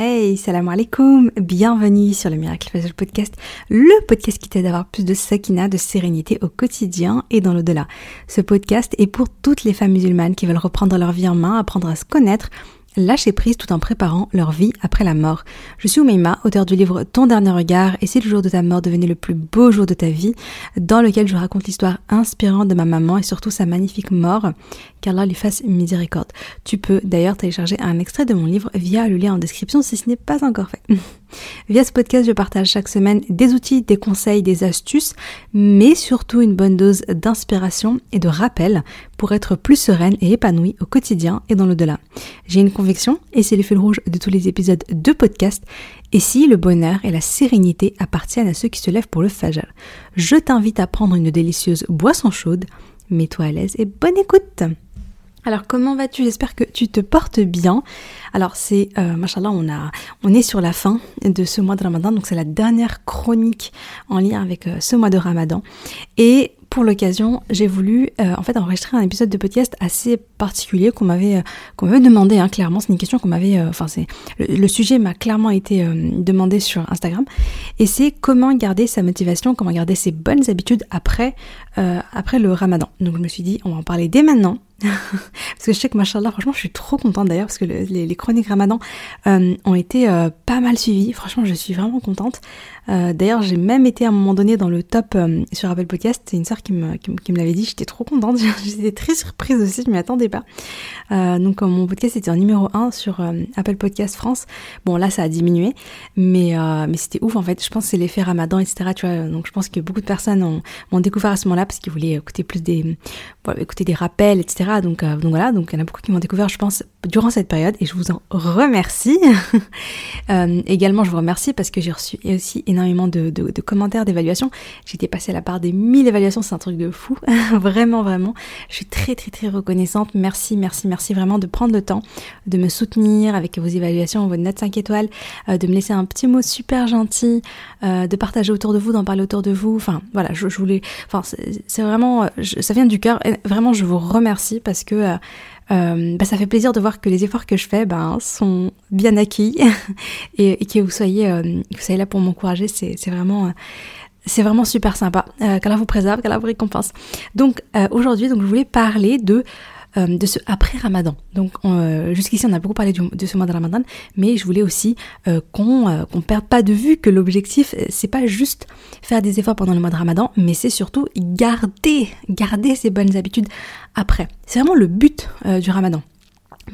Hey, salam alaikum, bienvenue sur le Miracle Facial Podcast, le podcast qui t'aide à avoir plus de sakina, de sérénité au quotidien et dans l'au-delà. Ce podcast est pour toutes les femmes musulmanes qui veulent reprendre leur vie en main, apprendre à se connaître, lâcher prise tout en préparant leur vie après la mort. Je suis Oumaima, auteur du livre Ton dernier regard et si le jour de ta mort devenait le plus beau jour de ta vie, dans lequel je raconte l'histoire inspirante de ma maman et surtout sa magnifique mort qu'Allah lui fasse miséricorde. Tu peux d'ailleurs télécharger un extrait de mon livre via le lien en description si ce n'est pas encore fait. via ce podcast, je partage chaque semaine des outils, des conseils, des astuces, mais surtout une bonne dose d'inspiration et de rappel pour être plus sereine et épanouie au quotidien et dans l'au-delà. J'ai une conviction, et c'est le fil rouge de tous les épisodes de podcast, et si le bonheur et la sérénité appartiennent à ceux qui se lèvent pour le fajr, je t'invite à prendre une délicieuse boisson chaude, mets-toi à l'aise et bonne écoute alors comment vas-tu? J'espère que tu te portes bien. Alors c'est, euh, machallah, on on est sur la fin de ce mois de Ramadan, donc c'est la dernière chronique en lien avec euh, ce mois de Ramadan. Et pour l'occasion, j'ai voulu euh, en fait enregistrer un épisode de podcast assez particulier qu'on m'avait euh, qu'on demandé. Hein, clairement, c'est une question qu'on m'avait. Enfin, c'est le, sujet m'a clairement été demandé sur Instagram. Et c'est comment garder sa motivation, comment garder ses bonnes habitudes après après le Ramadan. Donc je me suis dit, on va en parler dès maintenant. parce que je sais que machallah, franchement, je suis trop contente d'ailleurs parce que les, chroniques Ramadan ont été pas mal suivies. Franchement, je suis vraiment contente. d'ailleurs, j'ai même été à un moment donné dans le top sur Apple Podcast. C'est une sœur qui me, l'avait dit, j'étais trop contente, j'étais très surprise aussi, je m'y attendais pas. Euh, donc mon podcast était en numéro 1 sur euh, Apple Podcast France. Bon là ça a diminué, mais, euh, c'était ouf en fait, je pense que c'est l'effet ramadan, etc. Tu vois, donc je pense que beaucoup de personnes ont, ont découvert à ce moment-là parce qu'ils voulaient écouter plus des, écouter des rappels, etc. Donc, donc voilà, donc il y en a beaucoup qui m'ont découvert, je pense, durant cette période et je vous en remercie. également je vous remercie parce que j'ai reçu aussi énormément de, commentaires, d'évaluations. J'étais passée à la part des 1000 évaluations c'est un truc de fou. vraiment, vraiment. Je suis très, très, très reconnaissante. Merci, merci, merci vraiment de prendre le temps de me soutenir avec vos évaluations, vos notes 5 étoiles, euh, de me laisser un petit mot super gentil, euh, de partager autour de vous, d'en parler autour de vous. Enfin, voilà, je, voulais. Enfin, c'est vraiment. Euh, ça vient du cœur. Vraiment, je vous remercie parce que. Bah, ça fait plaisir de voir que les efforts que je fais ben, sont bien acquis et, que vous soyez, que vous soyez là pour m'encourager, c'est vraiment, c'est vraiment super sympa. Euh, qu'Allah vous préserve, qu'Allah vous récompense. Donc euh, aujourd'hui, donc je voulais parler de euh, de ce après Ramadan. Donc euh, jusqu'ici on a beaucoup parlé de ce mois de Ramadan, mais je voulais aussi euh, qu'on qu'on perde pas de vue que l'objectif c'est pas juste faire des efforts pendant le mois de Ramadan, mais c'est surtout garder garder ces bonnes habitudes après. C'est vraiment le but du Ramadan.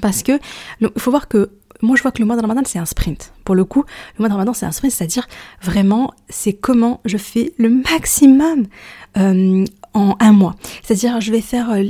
Parce que il faut voir que moi je vois que le mois de Ramadan c'est un sprint. Pour le coup, le mois de Ramadan c'est un sprint, c'est-à-dire vraiment c'est comment je fais le maximum en un mois. C'est-à-dire, je vais faire euh,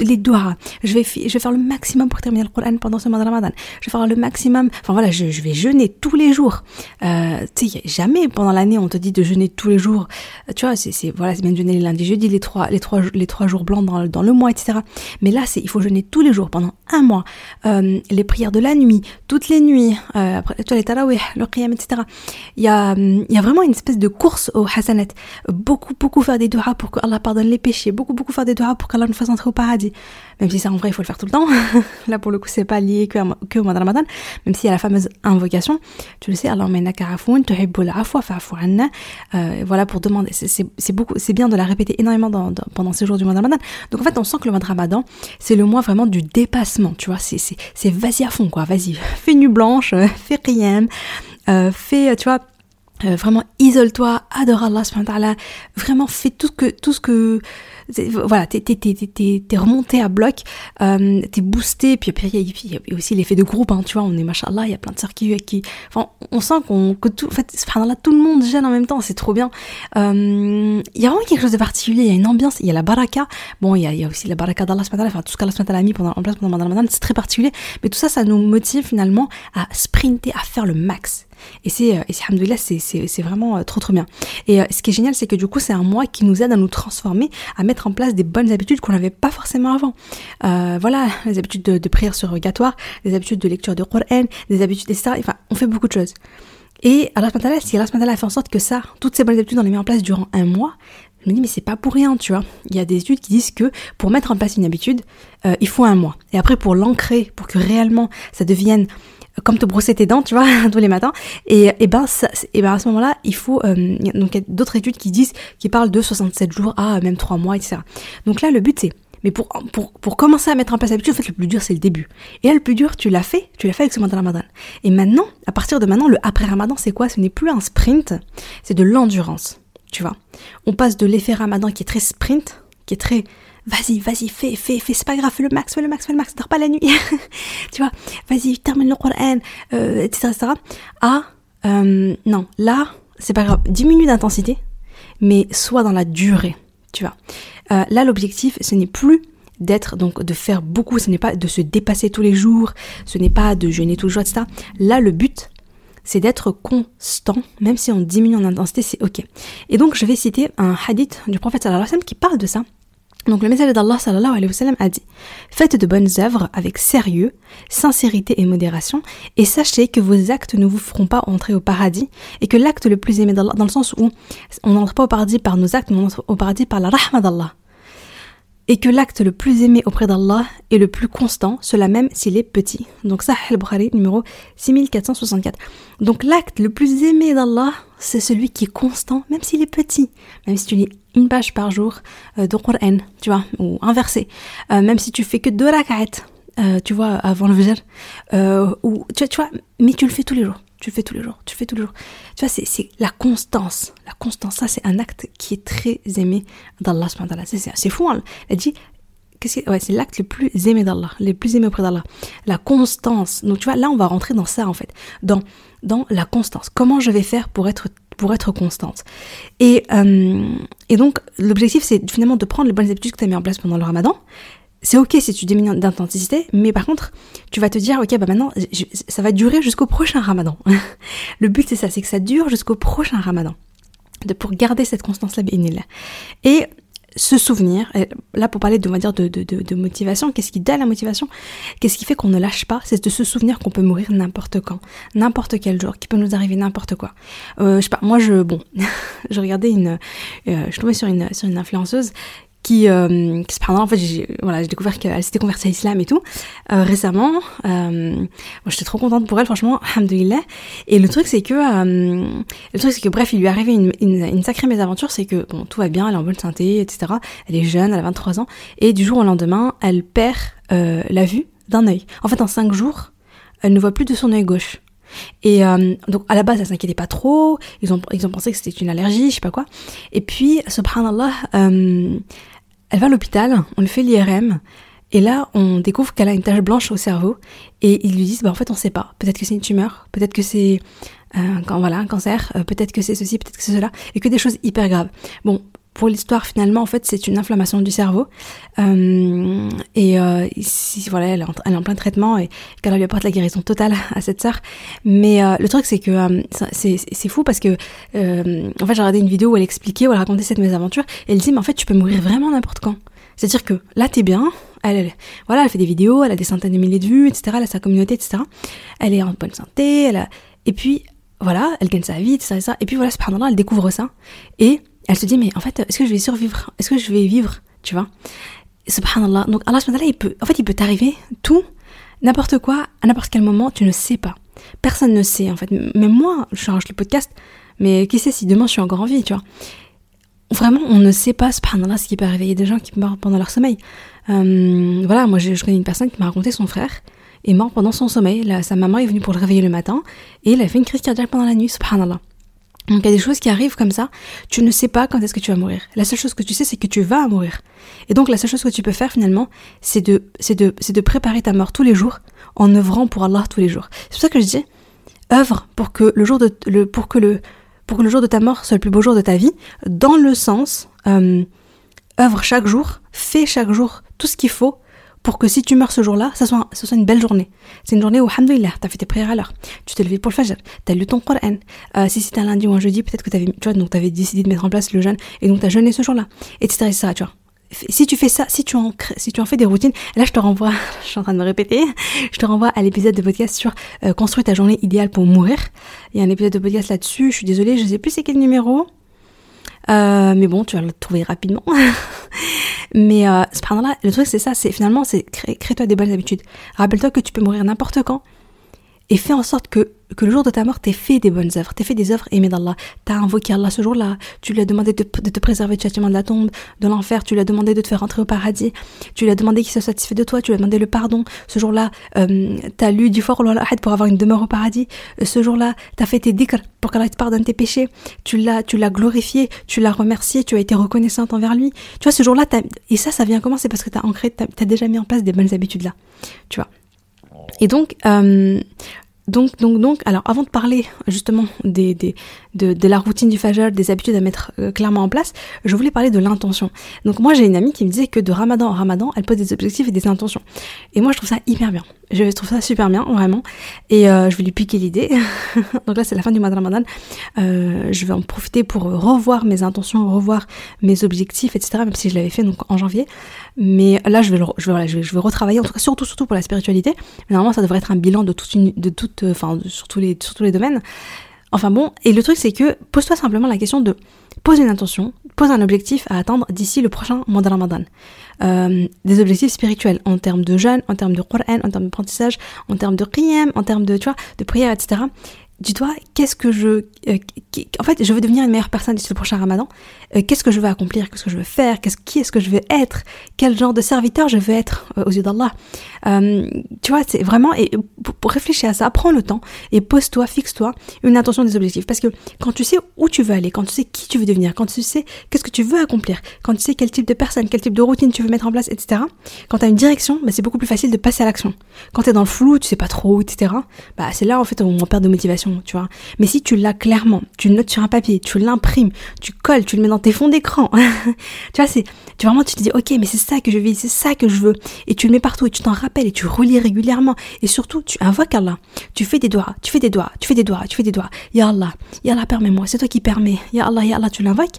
les doigts, je vais, je vais faire le maximum pour terminer le Coran pendant ce mois de Ramadan. Je vais faire le maximum, enfin voilà, je, je vais jeûner tous les jours. Euh, tu sais, jamais pendant l'année on te dit de jeûner tous les jours. Euh, tu vois, c'est, voilà, c'est bien de jeûner les lundis, jeudi, les trois, les trois, les trois jours blancs dans, dans le mois, etc. Mais là, c'est, il faut jeûner tous les jours pendant un mois. Les prières de la nuit, toutes les nuits, après, tu vois, les tarawih, le qiyam, etc. Il y a, il y a vraiment une espèce de course au hasanat. Beaucoup, beaucoup faire des doigts pour que Allah pardonne les péchés, beaucoup beaucoup faire des doigts pour qu'Allah nous fasse entrer au paradis. Même si ça en vrai il faut le faire tout le temps. Là pour le coup c'est pas lié que, au mois de Ramadan, même s'il y a la fameuse invocation, tu le sais, Allah euh, voilà pour demander, c'est beaucoup, c'est bien de la répéter énormément dans, pendant ces jours du mois de Ramadan. Donc en fait on sent que le mois de Ramadan c'est le mois vraiment du dépassement, tu vois, c'est c'est vas-y à fond quoi, vas-y, fais nuit blanche, fais rien, euh, fais, tu vois euh, vraiment isole-toi, adore Allah, vraiment fais tout ce que, tout ce que, voilà, t'es, remonté à bloc, euh, t'es boosté, puis il y, a aussi l'effet de groupe, hein, tu vois, on est machallah, il y a plein de sœurs qui, qui, enfin, on sent qu'on, que tout, en fait, là, tout le monde gêne en même temps, c'est trop bien. Euh, il y a vraiment quelque chose de particulier, il y a une ambiance, il y a la baraka, bon, il y a, aussi la baraka d'Allah, enfin, tout ce qu'Allah a mis pendant, en place pendant Ramadan, c'est très particulier, mais tout ça, ça nous motive finalement à sprinter, à faire le max. Et c'est, euh, c'est, c'est, vraiment euh, trop trop bien. Et euh, ce qui est génial, c'est que du coup, c'est un mois qui nous aide à nous transformer, à mettre en place des bonnes habitudes qu'on n'avait pas forcément avant. Voilà, les habitudes de, de prière surrogatoire, les habitudes de lecture de Qur'an, des habitudes, etc. Enfin, on fait beaucoup de choses. Et Allah si Allah a fait en sorte que ça, toutes ces bonnes habitudes, on les met en place durant un mois, je me dis mais c'est pas pour rien, tu vois. Il y a des études qui disent que pour mettre en place une habitude, il faut un mois. Et après pour l'ancrer, pour que réellement ça devienne comme te brosser tes dents, tu vois, tous les matins. Et, et ben, ça, et ben à ce moment-là, il faut euh, donc il y a d'autres études qui disent, qui parlent de 67 jours à même 3 mois, etc. Donc là, le but c'est mais pour, pour, pour commencer à mettre en place l'habitude, en fait, le plus dur, c'est le début. Et là, le plus dur, tu l'as fait, tu l'as fait avec ce de Ramadan. Et maintenant, à partir de maintenant, le après Ramadan, c'est quoi? Ce n'est plus un sprint, c'est de l'endurance. Tu vois On passe de l'effet Ramadan qui est très sprint, qui est très vas-y, vas-y, fais, fais, fais, c'est pas grave, fais le max, fais le max, fais le max, dors pas la nuit. tu vois Vas-y, termine le Coran, euh, etc., etc. À, euh, non, là, c'est pas grave, diminue d'intensité, mais soit dans la durée, tu vois. Euh, là, l'objectif, ce n'est plus d'être, donc de faire beaucoup, ce n'est pas de se dépasser tous les jours, ce n'est pas de jeûner tous les jours, etc. Là, le but, c'est d'être constant, même si on diminue en intensité, c'est ok. Et donc, je vais citer un hadith du prophète sallallahu alayhi wa sallam qui parle de ça. Donc le message d'Allah sallallahu alayhi wa sallam a dit Faites de bonnes œuvres avec sérieux, sincérité et modération, et sachez que vos actes ne vous feront pas entrer au paradis, et que l'acte le plus aimé d'Allah, dans le sens où on n'entre pas au paradis par nos actes, mais on entre au paradis par la rahma d'Allah et que l'acte le plus aimé auprès d'Allah est le plus constant, cela même s'il est petit. Donc ça, al-Bukhari numéro 6464. Donc l'acte le plus aimé d'Allah, c'est celui qui est constant, même s'il est petit. Même si tu lis une page par jour euh, de Qur'an, tu vois, ou un verset. Euh, même si tu fais que deux rak'at, euh, tu vois, avant le Fajr, ou tu vois, mais tu le fais tous les jours tu le fais tous les jours, tu le fais tous les jours. Tu vois, c'est la constance. La constance, ça, c'est un acte qui est très aimé d'Allah. C'est fou, hein. Elle dit, ouais, c'est l'acte le plus aimé d'Allah, le plus aimé auprès d'Allah. La constance. Donc, tu vois, là, on va rentrer dans ça, en fait. Dans, dans la constance. Comment je vais faire pour être pour être constante? Et, euh, et donc, l'objectif, c'est finalement de prendre les bonnes habitudes que tu as mis en place pendant le ramadan, c'est ok si tu diminues d'intensité, mais par contre, tu vas te dire, ok, bah maintenant, ça va durer jusqu'au prochain ramadan. le but, c'est ça, c'est que ça dure jusqu'au prochain ramadan. De, pour garder cette constance-là, Et se souvenir, là pour parler de, on va dire, de, de, motivation, qu'est-ce qui donne la motivation? Qu'est-ce qui fait qu'on ne lâche pas? C'est de se souvenir qu'on peut mourir n'importe quand, n'importe quel jour, qu'il peut nous arriver n'importe quoi. Euh, je sais pas, moi je, bon, je regardais une, euh, je tombais sur une, sur une influenceuse qui, euh, qui en fait j'ai voilà découvert qu'elle s'était convertie à l'islam et tout euh, récemment euh, j'étais trop contente pour elle franchement alhamdoulilah. Et le truc c'est que euh, le truc c'est que bref il lui est arrivé une, une, une, sacrée mésaventure c'est que bon tout va bien elle est en bonne santé etc elle est jeune elle a 23 ans. Et du jour au lendemain elle perd euh, la vue d'un œil. En fait en 5 jours elle ne voit plus de son œil gauche. Et euh, donc à la base, elle s'inquiétait pas trop. Ils ont ils ont pensé que c'était une allergie, je sais pas quoi. Et puis, subhanallah, euh, elle va à l'hôpital, on lui fait l'IRM, et là, on découvre qu'elle a une tache blanche au cerveau, et ils lui disent, bah en fait, on sait pas. Peut-être que c'est une tumeur, peut-être que c'est euh, voilà, un cancer, euh, peut-être que c'est ceci, peut-être que c'est cela, et que des choses hyper graves. Bon, pour l'histoire, finalement, en fait, c'est une inflammation du cerveau. Euh, et euh, ici, voilà, elle est, en, elle est, en, plein traitement et qu'elle lui apporte la guérison totale à cette sœur. Mais euh, le truc, c'est que euh, c'est fou parce que, euh, en fait, j'ai regardé une vidéo où elle expliquait, où elle racontait cette mésaventure. Et elle disait, mais en fait, tu peux mourir vraiment n'importe quand. C'est-à-dire que là, t'es bien. Elle, voilà, elle fait des vidéos, elle a des centaines de milliers de vues, etc. Elle a sa communauté, etc. Elle est en bonne santé. Elle a... Et puis, voilà, elle gagne sa vie, etc. Et puis voilà, cependant, elle découvre ça. Et elle se dit, mais en fait, est-ce que je vais survivre? Est-ce que je vais vivre? Tu vois? Subhanallah. Donc Allah il peut, en fait, il peut t'arriver tout, n'importe quoi, à n'importe quel moment, tu ne sais pas. Personne ne sait, en fait. Même moi, je change le podcast, mais qui sait si demain je suis encore en vie, tu vois? Vraiment, on ne sait pas, subhanallah, ce qui peut arriver. Des gens qui meurent pendant leur sommeil. Euh, voilà, moi, je, je connais une personne qui m'a raconté son frère est mort pendant son sommeil. Là, sa maman est venue pour le réveiller le matin et il a fait une crise cardiaque pendant la nuit, subhanallah. Donc il y a des choses qui arrivent comme ça, tu ne sais pas quand est-ce que tu vas mourir. La seule chose que tu sais, c'est que tu vas mourir. Et donc la seule chose que tu peux faire finalement, c'est de, c'est de, c'est de préparer ta mort tous les jours en œuvrant pour Allah tous les jours. C'est pour ça que je dis, œuvre pour que le jour de, le, pour que le, pour que le jour de ta mort soit le plus beau jour de ta vie, dans le sens, euh, œuvre chaque jour, fais chaque jour tout ce qu'il faut pour que si tu meurs ce jour-là, ça soit, ce soit une belle journée. C'est une journée où, alhamdoulilah, t'as fait tes prières à l'heure, tu t'es levé pour le fajr, t'as lu ton Coran. Euh, si c'était un lundi ou un jeudi, peut-être que t'avais, tu vois, donc t'avais décidé de mettre en place le jeûne, et donc t'as jeûné ce jour-là, etc., etc., tu vois. Si tu fais ça, si tu en si tu en fais des routines, là je te renvoie, je suis en train de me répéter, je te renvoie à l'épisode de podcast sur euh, construire ta journée idéale pour mourir. Il y a un épisode de podcast là-dessus, je suis désolée, je sais plus c'est quel numéro. Euh, mais bon, tu vas le trouver rapidement. Mais euh, le truc c'est ça, c'est finalement c'est crée-toi des bonnes habitudes. Rappelle-toi que tu peux mourir n'importe quand. Et fais en sorte que que le jour de ta mort, t'aies fait des bonnes œuvres, t'aies fait des œuvres aimées d'Allah. T'as invoqué Allah ce jour-là, tu lui as demandé de, te préserver du châtiment de la tombe, de l'enfer, tu lui as demandé de te faire rentrer au paradis, tu lui as demandé qu'il soit satisfait de toi, tu lui as demandé le pardon. Ce jour-là, euh, t'as lu du fort pour avoir une demeure au paradis. Euh, ce jour-là, t'as fait tes dhikr pour qu'Allah te pardonne tes péchés. Tu l'as, tu l'as glorifié, tu l'as remercié, tu as été reconnaissante envers lui. Tu vois, ce jour-là, et ça, ça vient comment? C'est parce que t'as ancré, t'as as déjà mis en place des bonnes habitudes là. Tu vois? Et donc, euh, donc, donc, donc, alors avant de parler justement des, des, de, de la routine du Fajr, des habitudes à mettre euh, clairement en place, je voulais parler de l'intention. Donc moi j'ai une amie qui me disait que de Ramadan en Ramadan, elle pose des objectifs et des intentions. Et moi je trouve ça hyper bien. Je trouve ça super bien, vraiment. Et euh, je vais lui piquer l'idée. donc là c'est la fin du mois de Ramadan. Euh, je vais en profiter pour revoir mes intentions, revoir mes objectifs, etc. Même si je l'avais fait donc en janvier. Mais là je vais, je vais, voilà, je vais, je vais retravailler, en tout cas surtout, surtout pour la spiritualité. Mais normalement ça devrait être un bilan de toute une, de toute euh, enfin, sur tous les, les domaines. Enfin bon, et le truc c'est que pose-toi simplement la question de poser une intention, pose un objectif à atteindre d'ici le prochain mois de Ramadan. Euh, des objectifs spirituels en termes de jeûne, en termes de Qur'an, en termes d'apprentissage, en termes de qiyam, en termes de, tu vois, de prière, etc dis-toi, qu'est-ce que je... Euh, en fait, je veux devenir une meilleure personne d'ici le prochain ramadan. Euh, qu'est-ce que je veux accomplir? Qu'est-ce que je veux faire? Qu'est-ce, Qui est-ce que je veux être? Quel genre de serviteur je veux être euh, aux yeux d'Allah? Tu vois, c'est vraiment... Et pour, réfléchir à ça, prends le temps et pose-toi, fixe-toi une intention des objectifs. Parce que quand tu sais où tu veux aller, quand tu sais qui tu veux devenir, quand tu sais qu'est-ce que tu veux accomplir, quand tu sais quel type de personne, quel type de routine tu veux mettre en place, etc. Quand tu as une direction, bah, c'est beaucoup plus facile de passer à l'action. Quand tu es dans le flou, tu sais pas trop, etc. Bah, c'est là en fait où on perd de motivation tu vois. Mais si tu l'as clairement, tu le notes sur un papier, tu l'imprimes, tu colles, tu le mets dans tes fonds d'écran, tu vois, c'est, tu vraiment, tu te dis, ok, mais c'est ça que je vis, c'est ça que je veux, et tu le mets partout, et tu t'en rappelles, et tu relis régulièrement, et surtout, tu invoques Allah, tu fais des doigts, tu fais des doigts, tu fais des doigts, tu fais des doigts, Ya Allah, Ya Allah, permets-moi, c'est toi qui permets, Ya Allah, Ya Allah, tu l'invoques,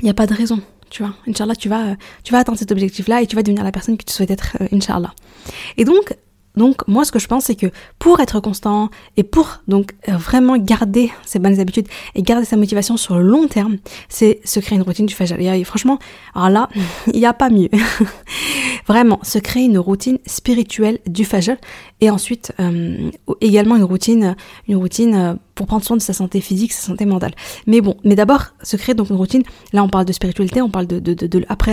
il n'y a pas de raison, tu vois. Inch'Allah, tu vas, tu vas atteindre cet objectif-là et tu vas devenir la personne que tu souhaites être, euh, Inch'Allah. Et donc, donc moi ce que je pense c'est que pour être constant et pour donc euh, vraiment garder ses bonnes habitudes et garder sa motivation sur le long terme, c'est se créer une routine du Fajr. Et franchement, alors là, il n'y a pas mieux. vraiment, se créer une routine spirituelle du Fajr et ensuite euh, également une routine une routine euh, pour prendre soin de sa santé physique, sa santé mentale. Mais bon, mais d'abord, se créer donc une routine. Là, on parle de spiritualité, on parle de, de, de, de après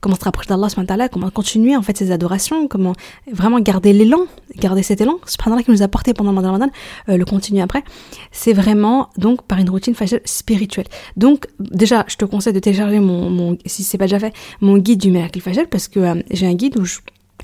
comment se rapprocher d'Allah, comment continuer en fait ses adorations, comment vraiment garder l'élan, garder cet élan, subhanallah qui nous a porté pendant le Ramadan, euh, le continuer après. C'est vraiment donc par une routine spirituelle. Donc déjà, je te conseille de télécharger mon, mon si c'est pas déjà fait, mon guide du miracle fajr parce que euh, j'ai un guide où je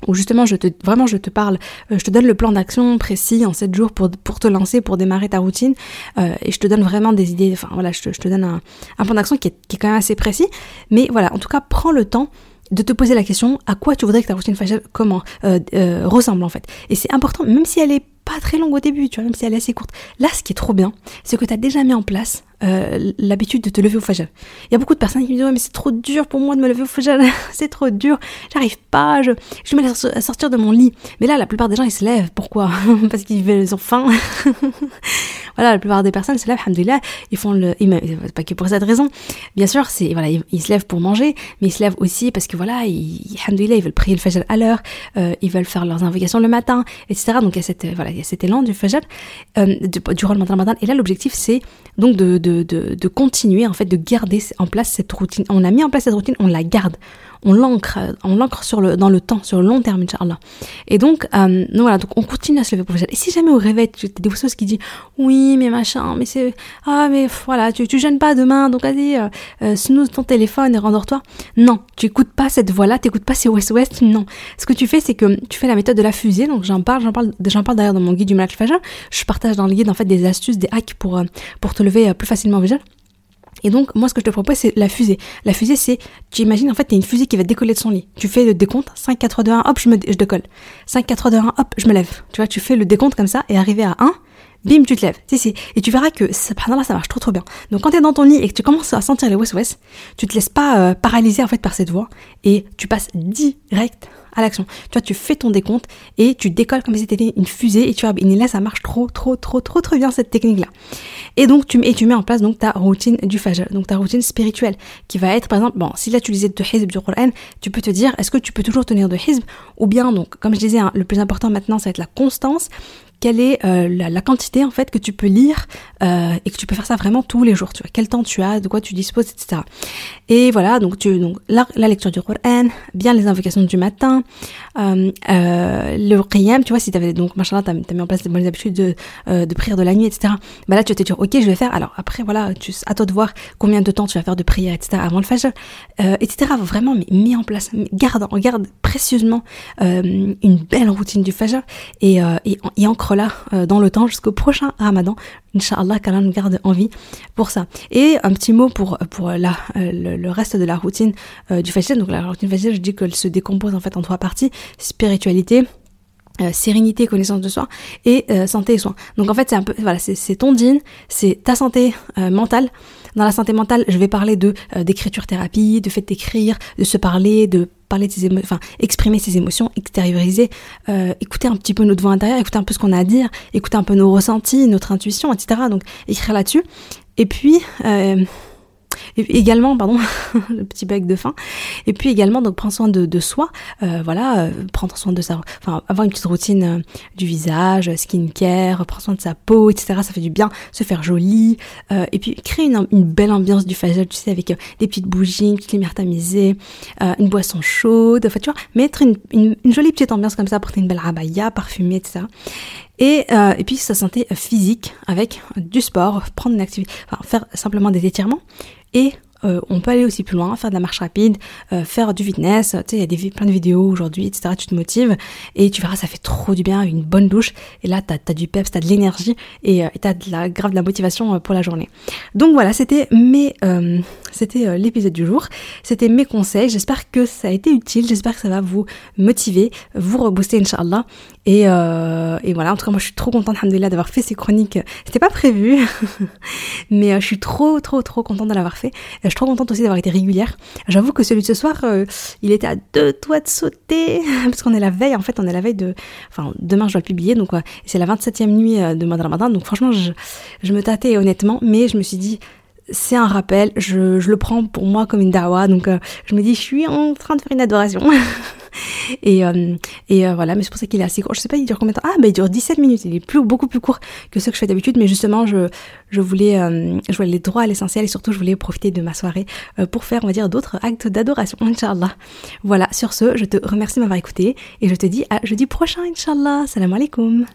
où justement je te vraiment je te parle, euh, je te donne le plan d'action précis en 7 jours pour, pour te lancer, pour démarrer ta routine euh, et je te donne vraiment des idées, enfin voilà, je te, je te donne un, un plan d'action qui est, qui est quand même assez précis, mais voilà, en tout cas prends le temps de te poser la question à quoi tu voudrais que ta routine faciale comment euh, ressemble en fait. Et c'est important, même si elle est pas très longue au début, tu vois, même si elle est assez courte. Là, ce qui est trop bien, c'est que tu as déjà mis en place euh, l'habitude de te lever au fajr. Il y a beaucoup de personnes qui me disent ouais, mais c'est trop dur pour moi de me lever au fajr, c'est trop dur, j'arrive pas, je, je me laisse sortir de mon lit. Mais là, la plupart des gens ils se lèvent, pourquoi? Parce qu'ils ont faim. voilà, la plupart des personnes se lèvent, alhamdoulilah, ils font le, pas que pour cette raison. Bien sûr, c'est voilà, ils, se lèvent pour manger, mais ils se lèvent aussi parce que voilà, ils, ils veulent prier le fajr à l'heure, euh, ils veulent faire leurs invocations le matin, etc. Donc il y a cette voilà, il y a cet élan du fajr euh, durant le matin. Et là, l'objectif c'est donc de, de, continuer, en fait, de garder en place cette routine. On a mis en place cette routine, on la garde. On l'ancre, on l'ancre sur le, dans le temps, sur le long terme, Inch'Allah. Et donc, euh, donc voilà, donc on continue à se lever pour Et si jamais au réveil, tu as des choses qui disent, oui, mais machin, mais c'est, ah, mais voilà, tu, tu gênes pas demain, donc vas-y, euh, euh, snooze ton téléphone et rendors-toi. Non, tu écoutes pas cette voix-là, tu écoutes pas ces West-West, non. Ce que tu fais, c'est que tu fais la méthode de la fusée, donc j'en parle, j'en parle, j'en parle d'ailleurs dans mon guide du Malak Fajr. Je partage dans le guide, en fait, des astuces, des hacks pour, euh, pour te lever plus facilement au et donc, moi, ce que je te propose, c'est la fusée. La fusée, c'est, tu imagines, en fait, t'as une fusée qui va décoller de son lit. Tu fais le décompte, 5, 4, 3, 2, 1, hop, je me, décolle. 5, 4, 3, 2, 1, hop, je me lève. Tu vois, tu fais le décompte comme ça, et arrivé à 1, bim, tu te lèves. Si, si. Et tu verras que, là, ça marche trop, trop bien. Donc, quand t'es dans ton lit et que tu commences à sentir les west-west, tu te laisses pas euh, paralyser, en fait, par cette voix, et tu passes direct à l'action. Tu vois, tu fais ton décompte et tu décolles comme si c'était une fusée et tu vois, et là, ça marche trop, trop, trop, trop, trop bien cette technique-là. Et donc, tu, et tu mets en place donc ta routine du Fajr, donc ta routine spirituelle, qui va être, par exemple, bon, si là tu disais de Hizb du Qur'an, tu peux te dire, est-ce que tu peux toujours tenir de Hizb, ou bien, donc, comme je disais, hein, le plus important maintenant, ça va être la constance, quelle est euh, la, quantité en fait que tu peux lire euh, et que tu peux faire ça vraiment tous les jours. Tu vois quel temps tu as, de quoi tu disposes, etc. Et voilà, donc tu donc la, lecture du Coran, bien les invocations du matin, euh, le qiyam, tu vois si t'avais donc machin t'as as mis en place des bonnes habitudes de, de prière de la nuit, etc. Bah là tu vas te dire ok je vais faire. Alors après voilà, tu à toi de voir combien de temps tu vas faire de prière, etc. avant le fajr, etc. Vraiment mais mis en place, garde garde précieusement une belle routine du fajr et et, et là dans le temps jusqu'au prochain Ramadan Inch'Allah, qu'Allah nous garde en vie pour ça. Et un petit mot pour, pour la, euh, le, reste de la routine euh, du Fajr. Donc la routine Fajr, je dis qu'elle se décompose en fait en trois parties. Spiritualité, euh, sérénité, connaissance de soi et santé et soins. Donc en fait c'est un peu voilà c'est ton din, c'est ta santé mentale. Dans la santé mentale, je vais parler de d'écriture thérapie, de fait d'écrire, de se parler, de parler ses émotions, enfin exprimer ses émotions, extérioriser, euh, écouter un petit peu notre voix intérieure, écouter un peu ce qu'on a à dire, écouter un peu nos ressentis, notre intuition, etc. Donc écrire là-dessus. Et puis euh, également, pardon, le petit bec de fin. Et puis également, donc prendre soin de, soi, euh, voilà, euh, prendre soin de sa, enfin avoir une petite routine euh, du visage, skincare, prendre soin de sa peau, etc. Ça fait du bien, se faire joli. et puis créer une, belle ambiance du facial, tu sais, avec des petites bougies, une petite lumière tamisée, une boisson chaude. Enfin, tu vois, mettre une, une, jolie petite ambiance comme ça, porter une belle abaya parfumée, etc. Et, et puis sa santé physique avec du sport, prendre une activité, enfin faire simplement des étirements et euh, on peut aller aussi plus loin, faire de la marche rapide, euh, faire du fitness, tu sais, il y a des, plein de vidéos aujourd'hui, etc. Tu te motives et tu verras, ça fait trop du bien, une bonne douche. Et là, t'as as du peps, t'as de l'énergie et euh, t'as de la grave de la motivation pour la journée. Donc voilà, c'était mes, c'était l'épisode du jour. C'était mes conseils. J'espère que ça a été utile. J'espère que ça va vous motiver, vous rebooster, Inch'Allah. Et, et voilà, en tout cas, moi, je suis trop contente, alhamdoulilah, d'avoir fait ces chroniques. C'était pas prévu, mais je suis trop, trop, trop contente de l'avoir fait. Je suis trop contente aussi d'avoir été régulière. J'avoue que celui de ce soir, euh, il était à deux doigts de sauter, parce qu'on est la veille, en fait, on est la veille de... Enfin, demain je dois le publier, donc c'est la 27e nuit euh, de mois de Ramadan, donc franchement, je, me tâtais honnêtement, mais je me suis dit, c'est un rappel, je, le prends pour moi comme une dawa, donc euh, je me dis, je suis en train de faire une adoration. et euh, euh, voilà, mais c'est pour ça qu'il est assez court. Je sais pas, il dure combien de temps? Ah, bah il dure 17 minutes. Il est plus, beaucoup plus court que ce que je fais d'habitude, mais justement, je, voulais, je voulais aller droit à l'essentiel et surtout, je voulais profiter de ma soirée pour faire, on va dire, d'autres actes d'adoration, Inch'Allah. Voilà, sur ce, je te remercie de m'avoir écouté et je te dis à jeudi prochain, Inch'Allah. Salam alaikum.